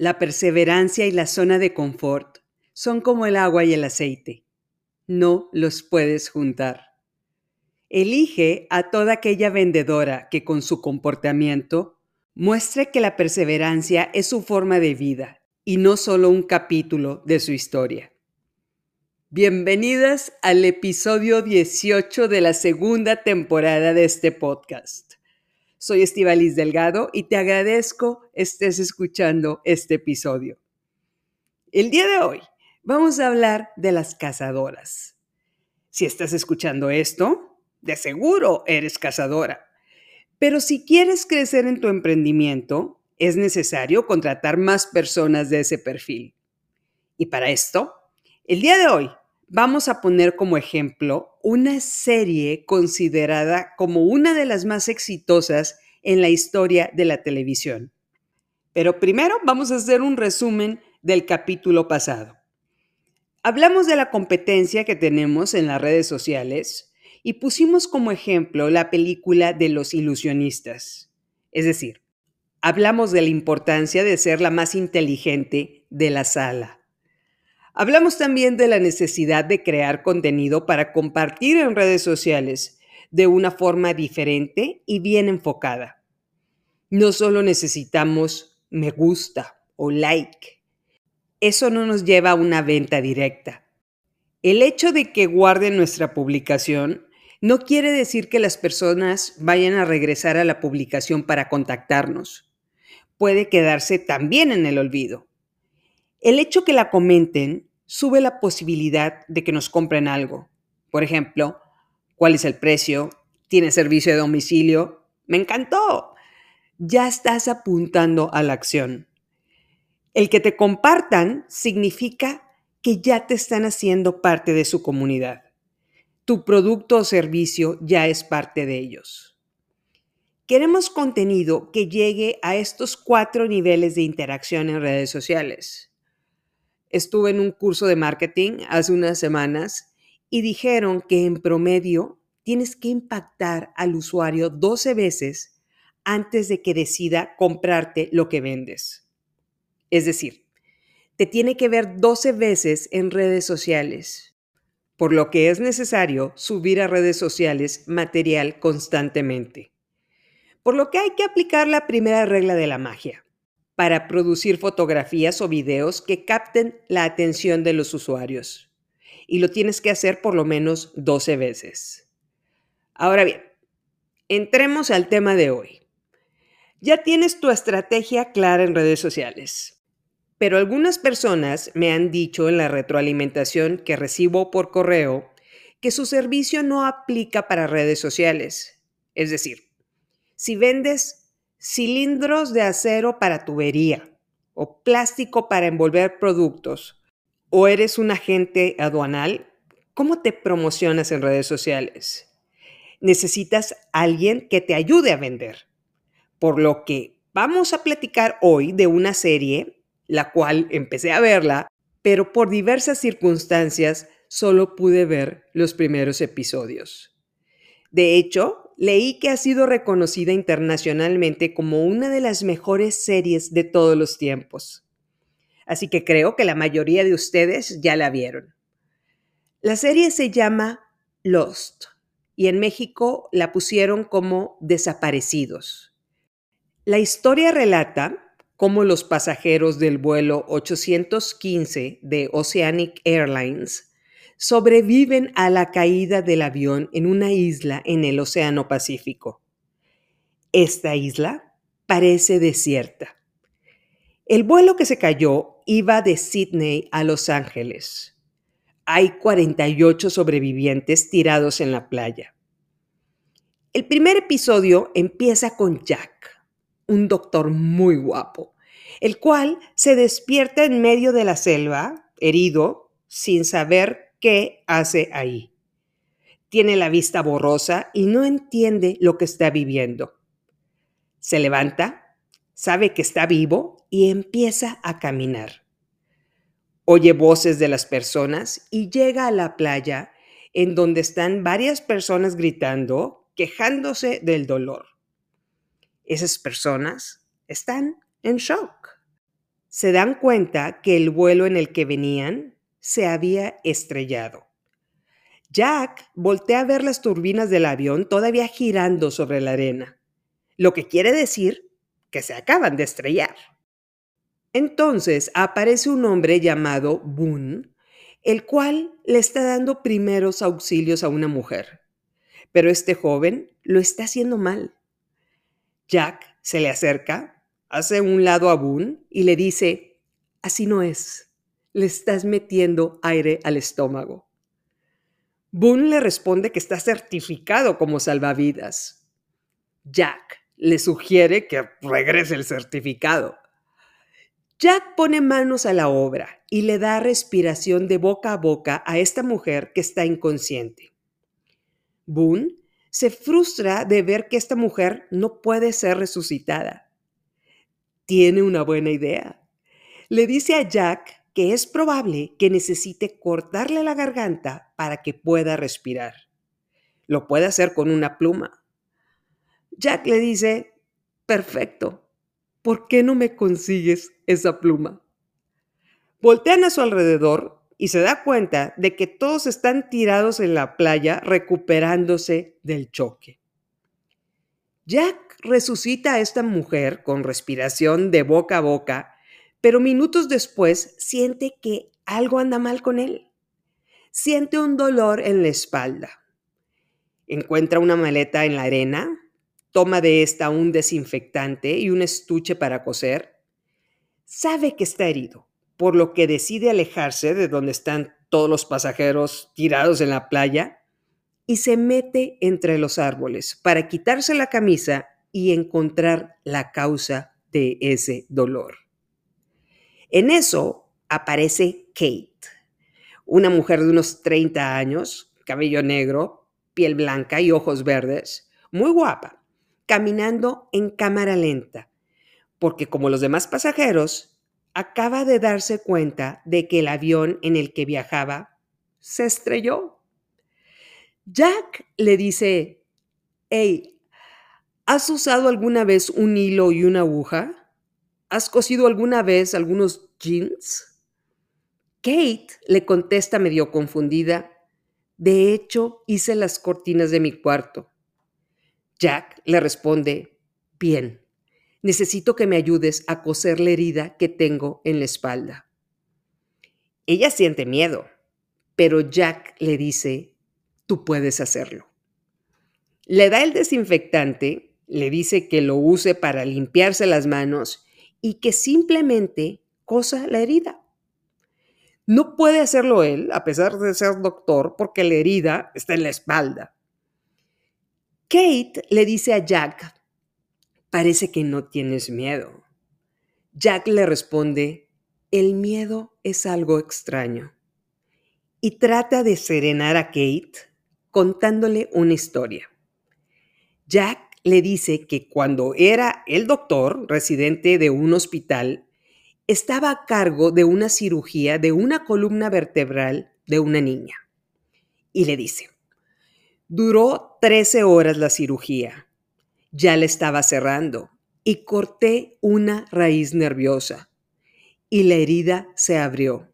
La perseverancia y la zona de confort son como el agua y el aceite. No los puedes juntar. Elige a toda aquella vendedora que con su comportamiento muestre que la perseverancia es su forma de vida y no solo un capítulo de su historia. Bienvenidas al episodio 18 de la segunda temporada de este podcast. Soy Estivalis Delgado y te agradezco estés escuchando este episodio. El día de hoy vamos a hablar de las cazadoras. Si estás escuchando esto, de seguro eres cazadora. Pero si quieres crecer en tu emprendimiento, es necesario contratar más personas de ese perfil. Y para esto, el día de hoy vamos a poner como ejemplo una serie considerada como una de las más exitosas en la historia de la televisión. Pero primero vamos a hacer un resumen del capítulo pasado. Hablamos de la competencia que tenemos en las redes sociales y pusimos como ejemplo la película de los ilusionistas. Es decir, hablamos de la importancia de ser la más inteligente de la sala. Hablamos también de la necesidad de crear contenido para compartir en redes sociales de una forma diferente y bien enfocada. No solo necesitamos me gusta o like. Eso no nos lleva a una venta directa. El hecho de que guarden nuestra publicación no quiere decir que las personas vayan a regresar a la publicación para contactarnos. Puede quedarse también en el olvido. El hecho que la comenten sube la posibilidad de que nos compren algo. Por ejemplo, ¿cuál es el precio? ¿Tiene servicio de domicilio? Me encantó. Ya estás apuntando a la acción. El que te compartan significa que ya te están haciendo parte de su comunidad. Tu producto o servicio ya es parte de ellos. Queremos contenido que llegue a estos cuatro niveles de interacción en redes sociales estuve en un curso de marketing hace unas semanas y dijeron que en promedio tienes que impactar al usuario 12 veces antes de que decida comprarte lo que vendes. Es decir, te tiene que ver 12 veces en redes sociales, por lo que es necesario subir a redes sociales material constantemente. Por lo que hay que aplicar la primera regla de la magia para producir fotografías o videos que capten la atención de los usuarios. Y lo tienes que hacer por lo menos 12 veces. Ahora bien, entremos al tema de hoy. Ya tienes tu estrategia clara en redes sociales, pero algunas personas me han dicho en la retroalimentación que recibo por correo que su servicio no aplica para redes sociales. Es decir, si vendes cilindros de acero para tubería o plástico para envolver productos, o eres un agente aduanal, ¿cómo te promocionas en redes sociales? Necesitas alguien que te ayude a vender. Por lo que vamos a platicar hoy de una serie, la cual empecé a verla, pero por diversas circunstancias solo pude ver los primeros episodios. De hecho, leí que ha sido reconocida internacionalmente como una de las mejores series de todos los tiempos. Así que creo que la mayoría de ustedes ya la vieron. La serie se llama Lost y en México la pusieron como Desaparecidos. La historia relata cómo los pasajeros del vuelo 815 de Oceanic Airlines sobreviven a la caída del avión en una isla en el Océano Pacífico. Esta isla parece desierta. El vuelo que se cayó iba de Sydney a Los Ángeles. Hay 48 sobrevivientes tirados en la playa. El primer episodio empieza con Jack, un doctor muy guapo, el cual se despierta en medio de la selva, herido, sin saber qué hace ahí. Tiene la vista borrosa y no entiende lo que está viviendo. Se levanta, sabe que está vivo y empieza a caminar. Oye voces de las personas y llega a la playa en donde están varias personas gritando, quejándose del dolor. Esas personas están en shock. se dan cuenta que el vuelo en el que venían se había estrellado. Jack voltea a ver las turbinas del avión todavía girando sobre la arena, lo que quiere decir que se acaban de estrellar. Entonces aparece un hombre llamado Boone, el cual le está dando primeros auxilios a una mujer. Pero este joven lo está haciendo mal. Jack se le acerca, hace un lado a Boone y le dice, así no es, le estás metiendo aire al estómago. Boone le responde que está certificado como salvavidas. Jack le sugiere que regrese el certificado. Jack pone manos a la obra y le da respiración de boca a boca a esta mujer que está inconsciente. Boone se frustra de ver que esta mujer no puede ser resucitada. Tiene una buena idea. Le dice a Jack que es probable que necesite cortarle la garganta para que pueda respirar. Lo puede hacer con una pluma. Jack le dice, perfecto, ¿por qué no me consigues esa pluma? Voltean a su alrededor y se da cuenta de que todos están tirados en la playa recuperándose del choque. Jack resucita a esta mujer con respiración de boca a boca, pero minutos después siente que algo anda mal con él. Siente un dolor en la espalda. Encuentra una maleta en la arena Toma de esta un desinfectante y un estuche para coser. Sabe que está herido, por lo que decide alejarse de donde están todos los pasajeros tirados en la playa y se mete entre los árboles para quitarse la camisa y encontrar la causa de ese dolor. En eso aparece Kate, una mujer de unos 30 años, cabello negro, piel blanca y ojos verdes, muy guapa caminando en cámara lenta, porque como los demás pasajeros, acaba de darse cuenta de que el avión en el que viajaba se estrelló. Jack le dice, hey, ¿has usado alguna vez un hilo y una aguja? ¿Has cosido alguna vez algunos jeans? Kate le contesta medio confundida, de hecho hice las cortinas de mi cuarto. Jack le responde, bien, necesito que me ayudes a coser la herida que tengo en la espalda. Ella siente miedo, pero Jack le dice, tú puedes hacerlo. Le da el desinfectante, le dice que lo use para limpiarse las manos y que simplemente cosa la herida. No puede hacerlo él, a pesar de ser doctor, porque la herida está en la espalda. Kate le dice a Jack, parece que no tienes miedo. Jack le responde, el miedo es algo extraño. Y trata de serenar a Kate contándole una historia. Jack le dice que cuando era el doctor residente de un hospital, estaba a cargo de una cirugía de una columna vertebral de una niña. Y le dice, Duró 13 horas la cirugía. Ya le estaba cerrando y corté una raíz nerviosa y la herida se abrió.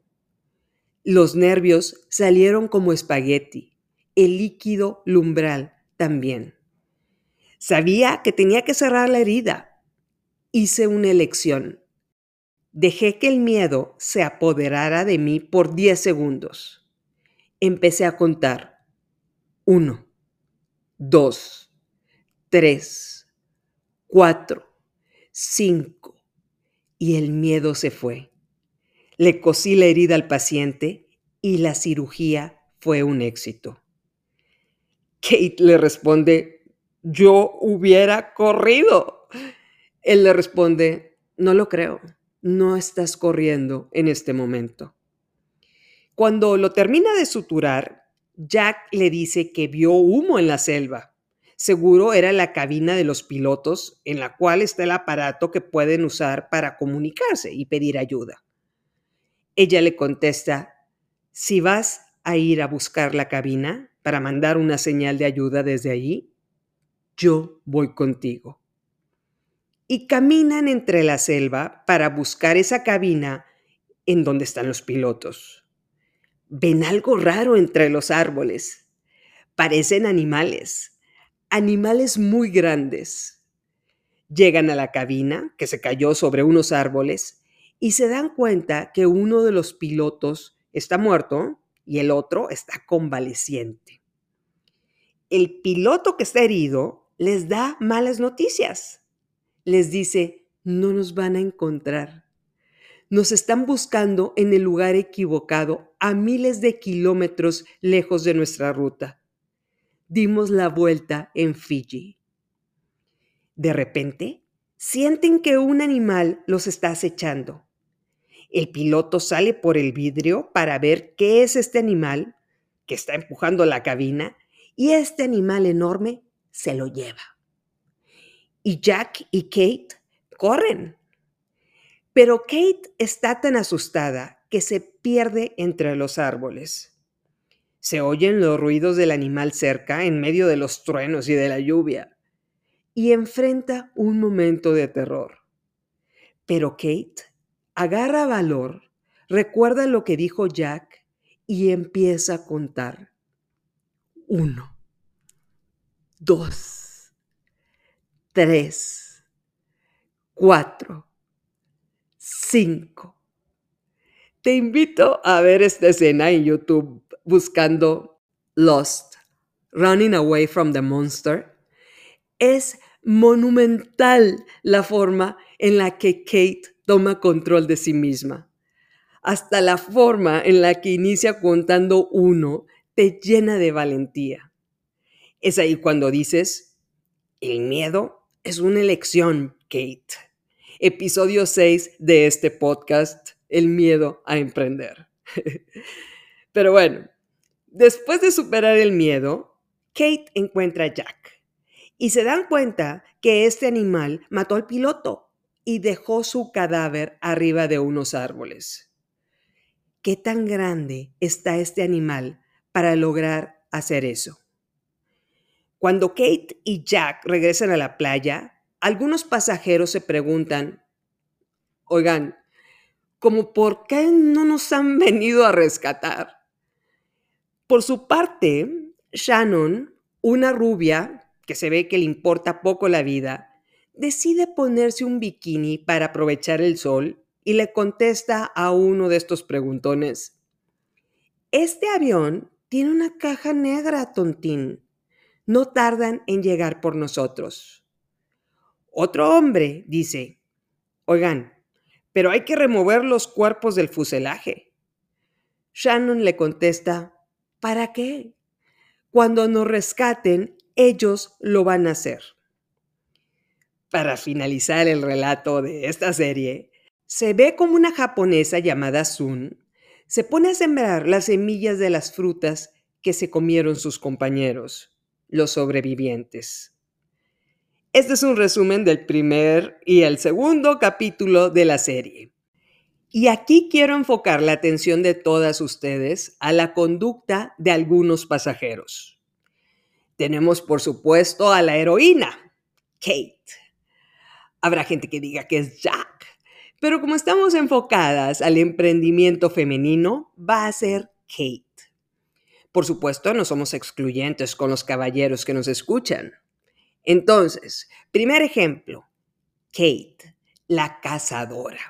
Los nervios salieron como espagueti, el líquido lumbral también. Sabía que tenía que cerrar la herida. Hice una elección. Dejé que el miedo se apoderara de mí por 10 segundos. Empecé a contar. Uno dos, tres, cuatro, cinco. Y el miedo se fue. Le cosí la herida al paciente y la cirugía fue un éxito. Kate le responde, yo hubiera corrido. Él le responde, no lo creo, no estás corriendo en este momento. Cuando lo termina de suturar, Jack le dice que vio humo en la selva. Seguro era la cabina de los pilotos en la cual está el aparato que pueden usar para comunicarse y pedir ayuda. Ella le contesta, si vas a ir a buscar la cabina para mandar una señal de ayuda desde allí, yo voy contigo. y caminan entre la selva para buscar esa cabina en donde están los pilotos. Ven algo raro entre los árboles. Parecen animales, animales muy grandes. Llegan a la cabina, que se cayó sobre unos árboles, y se dan cuenta que uno de los pilotos está muerto y el otro está convaleciente. El piloto que está herido les da malas noticias. Les dice, no nos van a encontrar. Nos están buscando en el lugar equivocado, a miles de kilómetros lejos de nuestra ruta. Dimos la vuelta en Fiji. De repente, sienten que un animal los está acechando. El piloto sale por el vidrio para ver qué es este animal que está empujando la cabina y este animal enorme se lo lleva. Y Jack y Kate corren. Pero Kate está tan asustada que se pierde entre los árboles. Se oyen los ruidos del animal cerca en medio de los truenos y de la lluvia y enfrenta un momento de terror. Pero Kate agarra valor, recuerda lo que dijo Jack y empieza a contar. Uno, dos, tres, cuatro, cinco. Te invito a ver esta escena en YouTube buscando Lost, Running Away from the Monster. Es monumental la forma en la que Kate toma control de sí misma. Hasta la forma en la que inicia contando uno te llena de valentía. Es ahí cuando dices, el miedo es una elección, Kate. Episodio 6 de este podcast, El miedo a emprender. Pero bueno, después de superar el miedo, Kate encuentra a Jack y se dan cuenta que este animal mató al piloto y dejó su cadáver arriba de unos árboles. ¿Qué tan grande está este animal para lograr hacer eso? Cuando Kate y Jack regresan a la playa, algunos pasajeros se preguntan, oigan, ¿cómo por qué no nos han venido a rescatar? Por su parte, Shannon, una rubia que se ve que le importa poco la vida, decide ponerse un bikini para aprovechar el sol y le contesta a uno de estos preguntones, este avión tiene una caja negra, tontín. No tardan en llegar por nosotros. Otro hombre dice, oigan, pero hay que remover los cuerpos del fuselaje. Shannon le contesta, ¿para qué? Cuando nos rescaten, ellos lo van a hacer. Para finalizar el relato de esta serie, se ve como una japonesa llamada Sun se pone a sembrar las semillas de las frutas que se comieron sus compañeros, los sobrevivientes. Este es un resumen del primer y el segundo capítulo de la serie. Y aquí quiero enfocar la atención de todas ustedes a la conducta de algunos pasajeros. Tenemos, por supuesto, a la heroína, Kate. Habrá gente que diga que es Jack, pero como estamos enfocadas al emprendimiento femenino, va a ser Kate. Por supuesto, no somos excluyentes con los caballeros que nos escuchan. Entonces, primer ejemplo, Kate, la cazadora.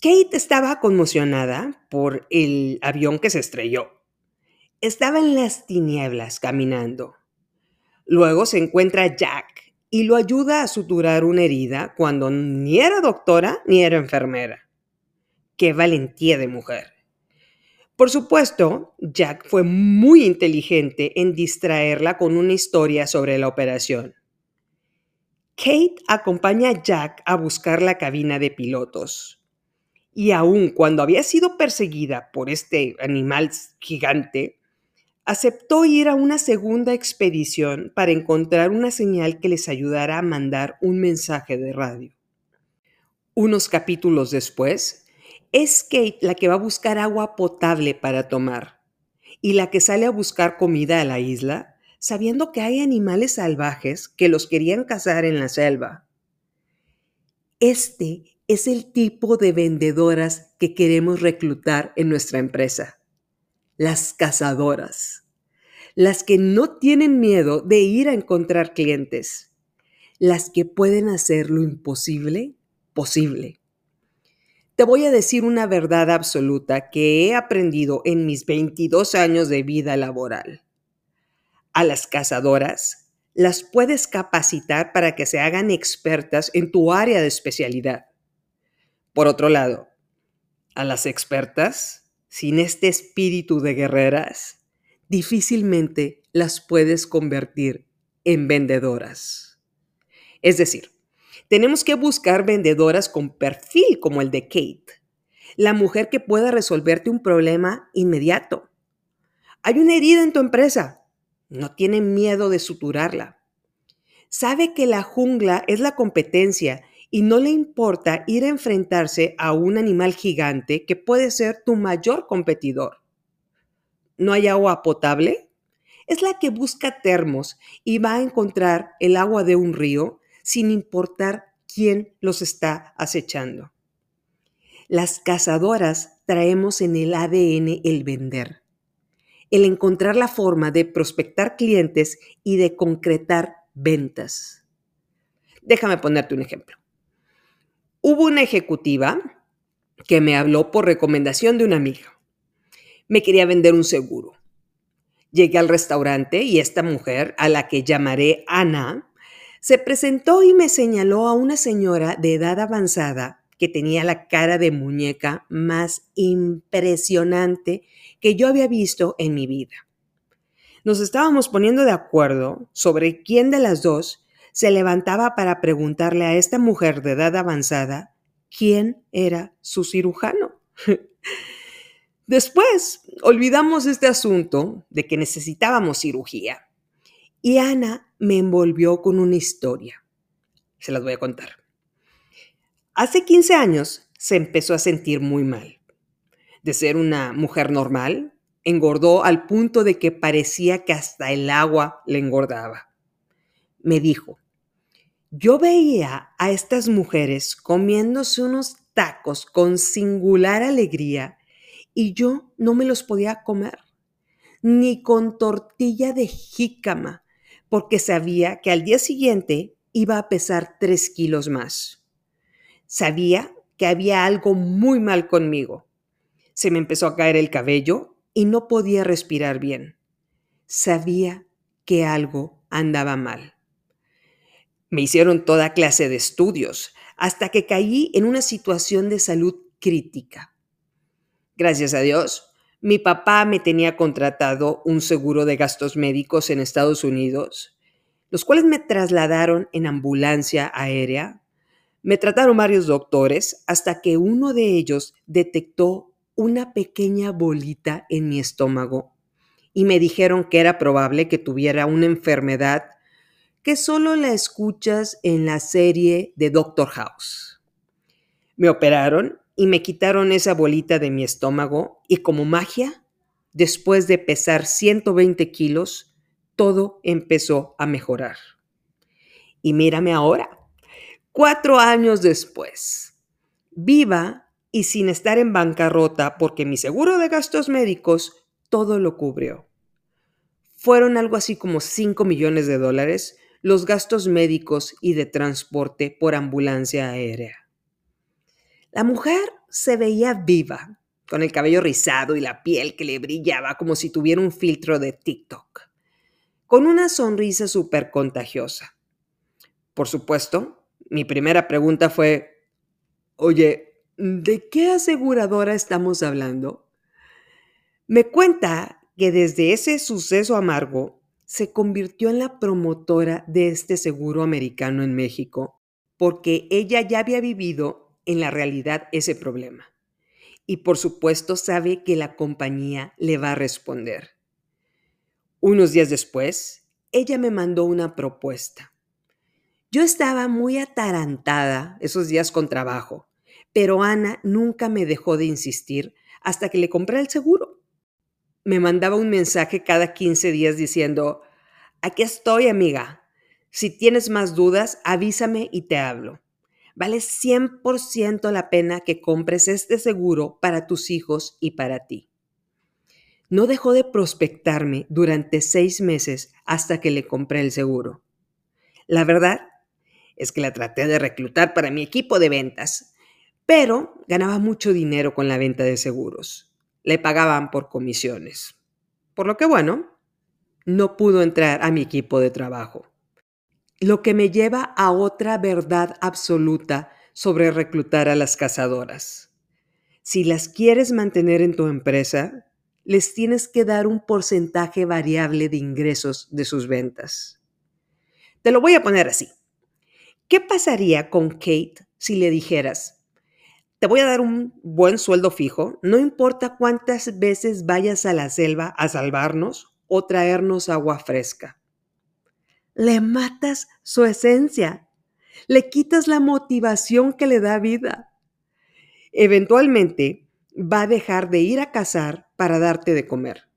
Kate estaba conmocionada por el avión que se estrelló. Estaba en las tinieblas caminando. Luego se encuentra Jack y lo ayuda a suturar una herida cuando ni era doctora ni era enfermera. ¡Qué valentía de mujer! Por supuesto, Jack fue muy inteligente en distraerla con una historia sobre la operación. Kate acompaña a Jack a buscar la cabina de pilotos. Y aun cuando había sido perseguida por este animal gigante, aceptó ir a una segunda expedición para encontrar una señal que les ayudara a mandar un mensaje de radio. Unos capítulos después, es Kate la que va a buscar agua potable para tomar y la que sale a buscar comida a la isla, sabiendo que hay animales salvajes que los querían cazar en la selva. Este es el tipo de vendedoras que queremos reclutar en nuestra empresa. Las cazadoras. Las que no tienen miedo de ir a encontrar clientes. Las que pueden hacer lo imposible posible. Te voy a decir una verdad absoluta que he aprendido en mis 22 años de vida laboral. A las cazadoras las puedes capacitar para que se hagan expertas en tu área de especialidad. Por otro lado, a las expertas, sin este espíritu de guerreras, difícilmente las puedes convertir en vendedoras. Es decir, tenemos que buscar vendedoras con perfil como el de Kate, la mujer que pueda resolverte un problema inmediato. Hay una herida en tu empresa, no tiene miedo de suturarla. Sabe que la jungla es la competencia y no le importa ir a enfrentarse a un animal gigante que puede ser tu mayor competidor. ¿No hay agua potable? Es la que busca termos y va a encontrar el agua de un río sin importar quién los está acechando. Las cazadoras traemos en el ADN el vender el encontrar la forma de prospectar clientes y de concretar ventas. Déjame ponerte un ejemplo. Hubo una ejecutiva que me habló por recomendación de una amiga. Me quería vender un seguro. Llegué al restaurante y esta mujer, a la que llamaré Ana, se presentó y me señaló a una señora de edad avanzada que tenía la cara de muñeca más impresionante que yo había visto en mi vida. Nos estábamos poniendo de acuerdo sobre quién de las dos se levantaba para preguntarle a esta mujer de edad avanzada quién era su cirujano. Después olvidamos este asunto de que necesitábamos cirugía y Ana me envolvió con una historia. Se las voy a contar. Hace 15 años se empezó a sentir muy mal. De ser una mujer normal, engordó al punto de que parecía que hasta el agua le engordaba. Me dijo, yo veía a estas mujeres comiéndose unos tacos con singular alegría y yo no me los podía comer, ni con tortilla de jícama, porque sabía que al día siguiente iba a pesar tres kilos más. Sabía que había algo muy mal conmigo. Se me empezó a caer el cabello y no podía respirar bien. Sabía que algo andaba mal. Me hicieron toda clase de estudios hasta que caí en una situación de salud crítica. Gracias a Dios, mi papá me tenía contratado un seguro de gastos médicos en Estados Unidos, los cuales me trasladaron en ambulancia aérea me trataron varios doctores hasta que uno de ellos detectó una pequeña bolita en mi estómago y me dijeron que era probable que tuviera una enfermedad que solo la escuchas en la serie de Doctor House. Me operaron y me quitaron esa bolita de mi estómago y como magia, después de pesar 120 kilos, todo empezó a mejorar. Y mírame ahora, Cuatro años después, viva y sin estar en bancarrota porque mi seguro de gastos médicos todo lo cubrió. Fueron algo así como 5 millones de dólares los gastos médicos y de transporte por ambulancia aérea. La mujer se veía viva, con el cabello rizado y la piel que le brillaba como si tuviera un filtro de TikTok, con una sonrisa súper contagiosa. Por supuesto, mi primera pregunta fue, oye, ¿de qué aseguradora estamos hablando? Me cuenta que desde ese suceso amargo se convirtió en la promotora de este seguro americano en México, porque ella ya había vivido en la realidad ese problema. Y por supuesto sabe que la compañía le va a responder. Unos días después, ella me mandó una propuesta. Yo estaba muy atarantada esos días con trabajo, pero Ana nunca me dejó de insistir hasta que le compré el seguro. Me mandaba un mensaje cada 15 días diciendo, aquí estoy amiga, si tienes más dudas, avísame y te hablo. Vale 100% la pena que compres este seguro para tus hijos y para ti. No dejó de prospectarme durante seis meses hasta que le compré el seguro. La verdad es que la traté de reclutar para mi equipo de ventas, pero ganaba mucho dinero con la venta de seguros. Le pagaban por comisiones. Por lo que, bueno, no pudo entrar a mi equipo de trabajo. Lo que me lleva a otra verdad absoluta sobre reclutar a las cazadoras. Si las quieres mantener en tu empresa, les tienes que dar un porcentaje variable de ingresos de sus ventas. Te lo voy a poner así. ¿Qué pasaría con Kate si le dijeras, te voy a dar un buen sueldo fijo, no importa cuántas veces vayas a la selva a salvarnos o traernos agua fresca? Le matas su esencia, le quitas la motivación que le da vida. Eventualmente va a dejar de ir a cazar para darte de comer.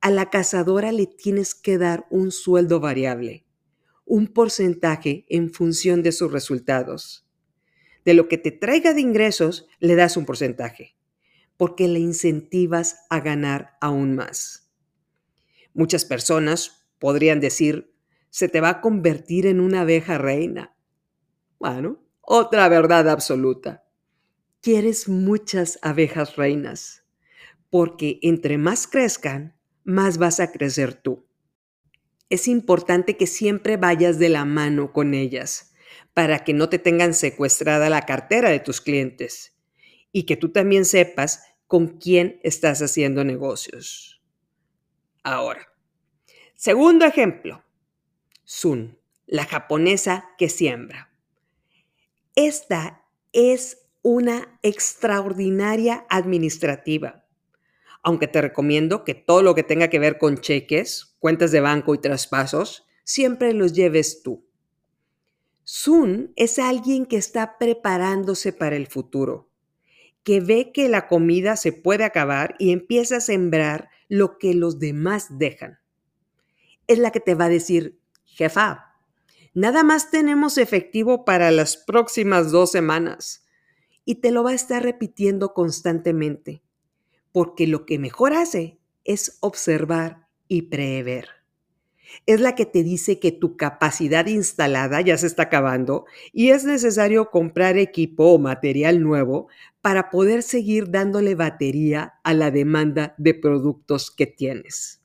A la cazadora le tienes que dar un sueldo variable un porcentaje en función de sus resultados. De lo que te traiga de ingresos, le das un porcentaje, porque le incentivas a ganar aún más. Muchas personas podrían decir, se te va a convertir en una abeja reina. Bueno, otra verdad absoluta. Quieres muchas abejas reinas, porque entre más crezcan, más vas a crecer tú es importante que siempre vayas de la mano con ellas para que no te tengan secuestrada la cartera de tus clientes y que tú también sepas con quién estás haciendo negocios. Ahora, segundo ejemplo, Sun, la japonesa que siembra. Esta es una extraordinaria administrativa aunque te recomiendo que todo lo que tenga que ver con cheques, cuentas de banco y traspasos, siempre los lleves tú. Sun es alguien que está preparándose para el futuro, que ve que la comida se puede acabar y empieza a sembrar lo que los demás dejan. Es la que te va a decir, jefa, nada más tenemos efectivo para las próximas dos semanas. Y te lo va a estar repitiendo constantemente porque lo que mejor hace es observar y prever. Es la que te dice que tu capacidad instalada ya se está acabando y es necesario comprar equipo o material nuevo para poder seguir dándole batería a la demanda de productos que tienes.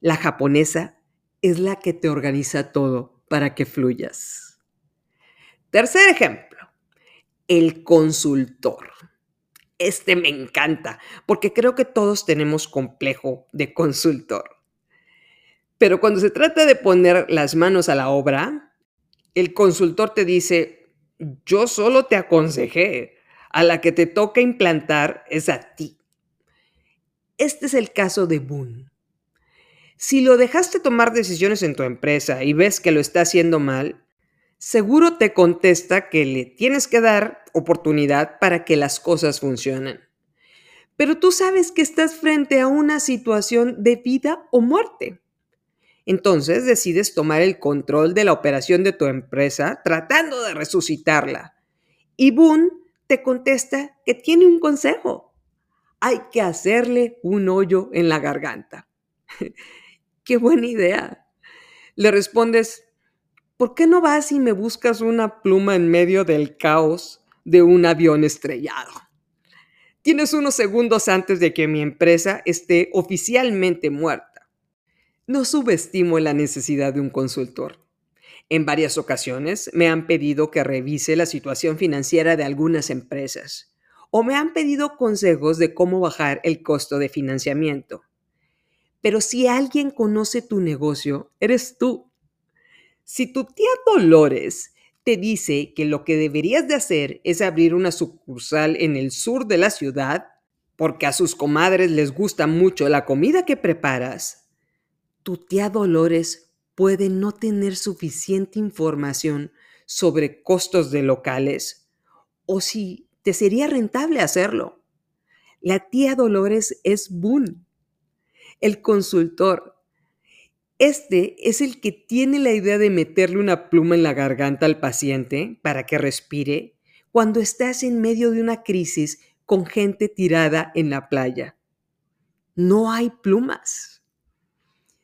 La japonesa es la que te organiza todo para que fluyas. Tercer ejemplo, el consultor. Este me encanta, porque creo que todos tenemos complejo de consultor. Pero cuando se trata de poner las manos a la obra, el consultor te dice, yo solo te aconsejé, a la que te toca implantar es a ti. Este es el caso de Boone. Si lo dejaste tomar decisiones en tu empresa y ves que lo está haciendo mal, seguro te contesta que le tienes que dar oportunidad para que las cosas funcionen. Pero tú sabes que estás frente a una situación de vida o muerte. Entonces decides tomar el control de la operación de tu empresa tratando de resucitarla. Y Boone te contesta que tiene un consejo. Hay que hacerle un hoyo en la garganta. ¡Qué buena idea! Le respondes, ¿por qué no vas y me buscas una pluma en medio del caos de un avión estrellado? Tienes unos segundos antes de que mi empresa esté oficialmente muerta. No subestimo la necesidad de un consultor. En varias ocasiones me han pedido que revise la situación financiera de algunas empresas o me han pedido consejos de cómo bajar el costo de financiamiento. Pero si alguien conoce tu negocio, eres tú. Si tu tía Dolores te dice que lo que deberías de hacer es abrir una sucursal en el sur de la ciudad, porque a sus comadres les gusta mucho la comida que preparas, tu tía Dolores puede no tener suficiente información sobre costos de locales o si te sería rentable hacerlo. La tía Dolores es Boone, el consultor Este es el que tiene la idea de meterle una pluma en la garganta al paciente para que respire cuando estás en medio de una crisis con gente tirada en la playa. No hay plumas.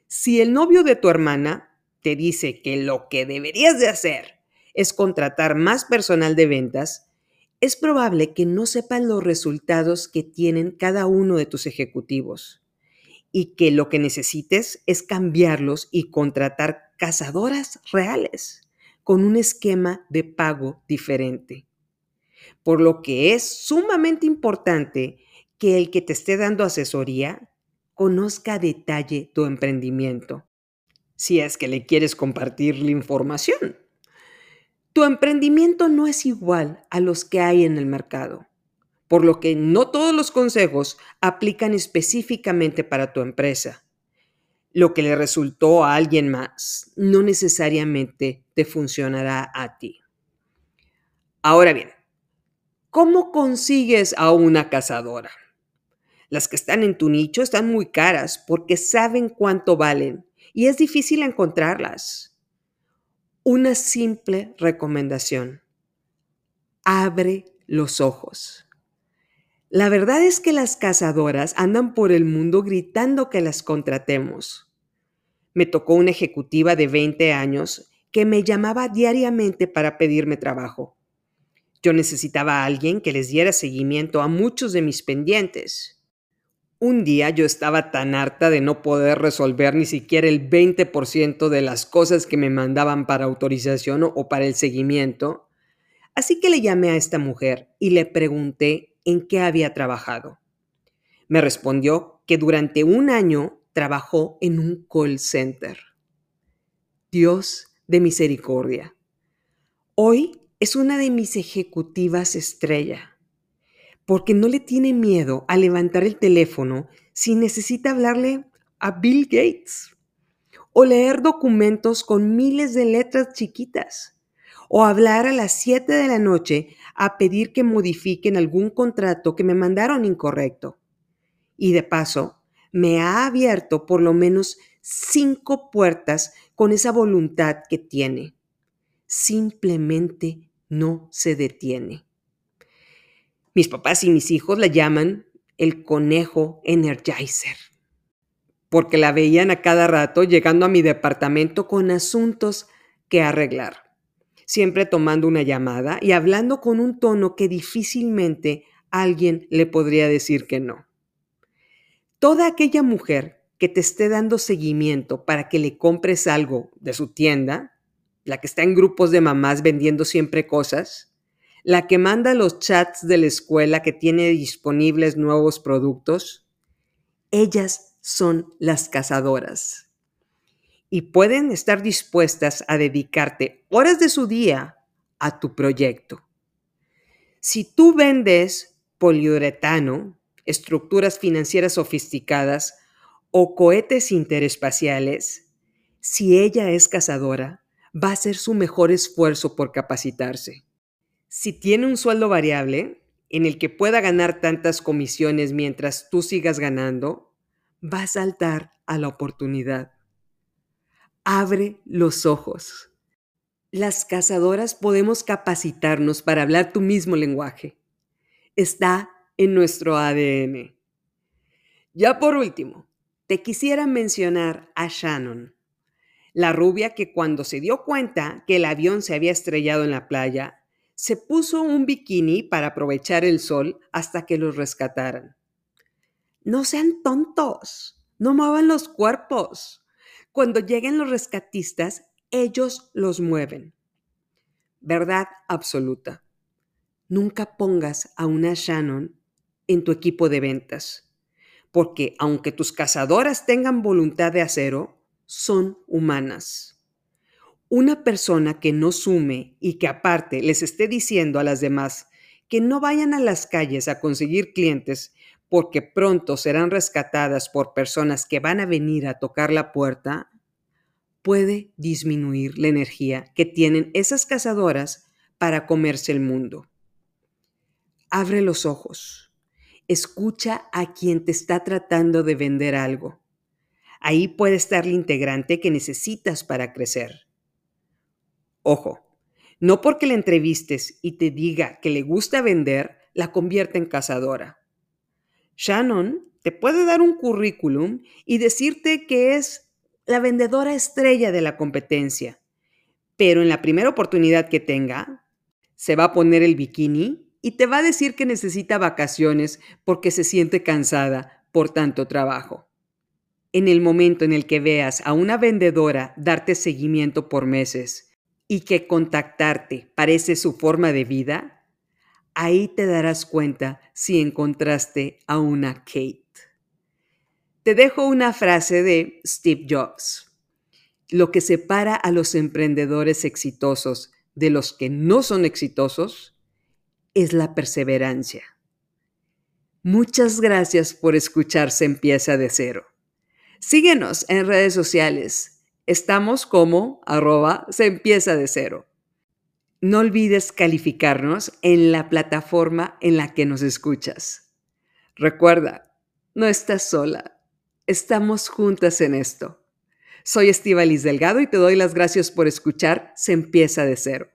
Si el novio de tu hermana te dice que lo que deberías de hacer es contratar más personal de ventas, es probable que no sepan los resultados que tienen cada uno de tus ejecutivos y que lo que necesites es cambiarlos y contratar cazadoras reales con un esquema de pago diferente por lo que es sumamente importante que el que te esté dando asesoría conozca a detalle tu emprendimiento, si es que le quieres compartir la información. Tu emprendimiento no es igual a los que hay en el mercado, por lo que no todos los consejos aplican específicamente para tu empresa. Lo que le resultó a alguien más no necesariamente te funcionará a ti. Ahora bien, ¿Cómo consigues a una cazadora? Las que están en tu nicho están muy caras porque saben cuánto valen y es difícil encontrarlas. Una simple recomendación. Abre los ojos. La verdad es que las cazadoras andan por el mundo gritando que las contratemos. Me tocó una ejecutiva de 20 años que me llamaba diariamente para pedirme trabajo. Yo necesitaba a alguien que les diera seguimiento a muchos de mis pendientes. Un día yo estaba tan harta de no poder resolver ni siquiera el 20% de las cosas que me mandaban para autorización o para el seguimiento, así que le llamé a esta mujer y le pregunté en qué había trabajado. Me respondió que durante un año trabajó en un call center. Dios de misericordia. Hoy es una de mis ejecutivas estrella, porque no le tiene miedo a levantar el teléfono si necesita hablarle a Bill Gates, o leer documentos con miles de letras chiquitas, o hablar a las 7 de la noche a pedir que modifiquen algún contrato que me mandaron incorrecto. Y de paso, me ha abierto por lo menos cinco puertas con esa voluntad que tiene. Simplemente no se detiene. Mis papás y mis hijos la llaman el conejo energizer, porque la veían a cada rato llegando a mi departamento con asuntos que arreglar, siempre tomando una llamada y hablando con un tono que difícilmente alguien le podría decir que no. Toda aquella mujer que te esté dando seguimiento para que le compres algo de su tienda, la que está en grupos de mamás vendiendo siempre cosas, la que manda los chats de la escuela que tiene disponibles nuevos productos, ellas son las cazadoras. Y pueden estar dispuestas a dedicarte horas de su día a tu proyecto. Si tú vendes poliuretano, estructuras financieras sofisticadas o cohetes interespaciales, si ella es cazadora, va a ser su mejor esfuerzo por capacitarse. Si tiene un sueldo variable en el que pueda ganar tantas comisiones mientras tú sigas ganando, va a saltar a la oportunidad. Abre los ojos. Las cazadoras podemos capacitarnos para hablar tu mismo lenguaje. Está en nuestro ADN. Ya por último, te quisiera mencionar a Shannon la rubia que cuando se dio cuenta que el avión se había estrellado en la playa, se puso un bikini para aprovechar el sol hasta que los rescataran. No sean tontos, no muevan los cuerpos. Cuando lleguen los rescatistas, ellos los mueven. Verdad absoluta. Nunca pongas a una Shannon en tu equipo de ventas, porque aunque tus cazadoras tengan voluntad de acero, son humanas. Una persona que no sume y que aparte les esté diciendo a las demás que no vayan a las calles a conseguir clientes porque pronto serán rescatadas por personas que van a venir a tocar la puerta, puede disminuir la energía que tienen esas cazadoras para comerse el mundo. Abre los ojos. Escucha a quien te está tratando de vender algo Ahí puede estar el integrante que necesitas para crecer. Ojo, no porque la entrevistes y te diga que le gusta vender, la convierte en cazadora. Shannon te puede dar un currículum y decirte que es la vendedora estrella de la competencia, pero en la primera oportunidad que tenga, se va a poner el bikini y te va a decir que necesita vacaciones porque se siente cansada por tanto trabajo. En el momento en el que veas a una vendedora darte seguimiento por meses y que contactarte parece su forma de vida, ahí te darás cuenta si encontraste a una Kate. Te dejo una frase de Steve Jobs. Lo que separa a los emprendedores exitosos de los que no son exitosos es la perseverancia. Muchas gracias por escucharse Empieza de Cero. Síguenos en redes sociales. Estamos como arroba se empieza de cero. No olvides calificarnos en la plataforma en la que nos escuchas. Recuerda, no estás sola. Estamos juntas en esto. Soy Estivalis Delgado y te doy las gracias por escuchar Se empieza de cero.